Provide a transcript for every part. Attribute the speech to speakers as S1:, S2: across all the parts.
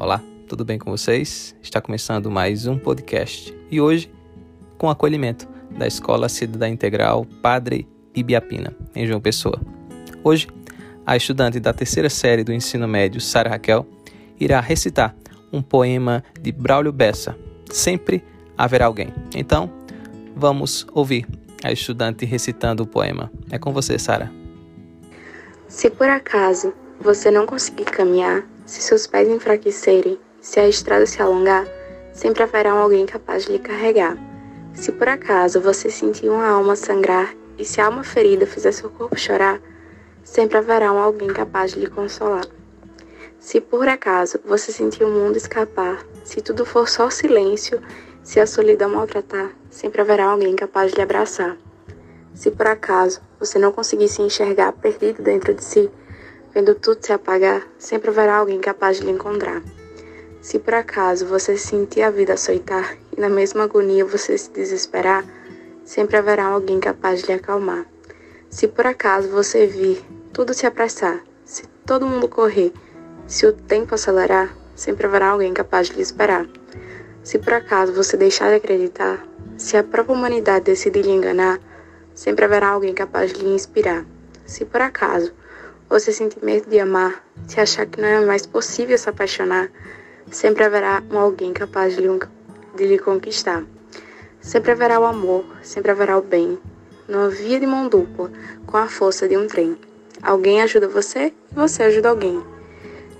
S1: Olá, tudo bem com vocês? Está começando mais um podcast e hoje com acolhimento da Escola Cidadã Integral Padre Ibiapina, em João Pessoa. Hoje, a estudante da terceira série do ensino médio, Sara Raquel, irá recitar um poema de Braulio Bessa, Sempre Haverá Alguém. Então, vamos ouvir a estudante recitando o poema. É com você, Sara.
S2: Se por acaso você não conseguir caminhar, se seus pés enfraquecerem, se a estrada se alongar, sempre haverá alguém capaz de lhe carregar. Se por acaso você sentir uma alma sangrar e se a alma ferida fizer seu corpo chorar, sempre haverá alguém capaz de lhe consolar. Se por acaso você sentir o mundo escapar, se tudo for só silêncio, se a solidão maltratar, sempre haverá alguém capaz de lhe abraçar. Se por acaso você não conseguir se enxergar perdido dentro de si, Vendo tudo se apagar, sempre haverá alguém capaz de lhe encontrar. Se por acaso você sentir a vida açoitar e na mesma agonia você se desesperar, sempre haverá alguém capaz de lhe acalmar. Se por acaso você vir tudo se apressar, se todo mundo correr, se o tempo acelerar, sempre haverá alguém capaz de lhe esperar. Se por acaso você deixar de acreditar, se a própria humanidade decidir lhe enganar, sempre haverá alguém capaz de lhe inspirar. Se por acaso você sentir medo de amar, se achar que não é mais possível se apaixonar, sempre haverá um alguém capaz de lhe, de lhe conquistar. Sempre haverá o amor, sempre haverá o bem. Numa via de mão dupla, com a força de um trem. Alguém ajuda você e você ajuda alguém.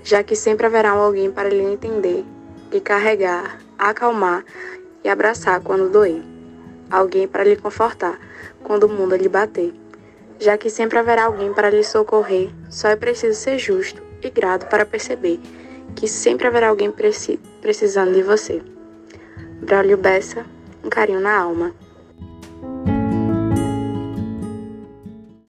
S2: Já que sempre haverá um alguém para lhe entender, lhe carregar, acalmar e abraçar quando doer. Alguém para lhe confortar quando o mundo lhe bater já que sempre haverá alguém para lhe socorrer, só é preciso ser justo e grato para perceber que sempre haverá alguém preci precisando de você. Braulio Bessa, um carinho na alma.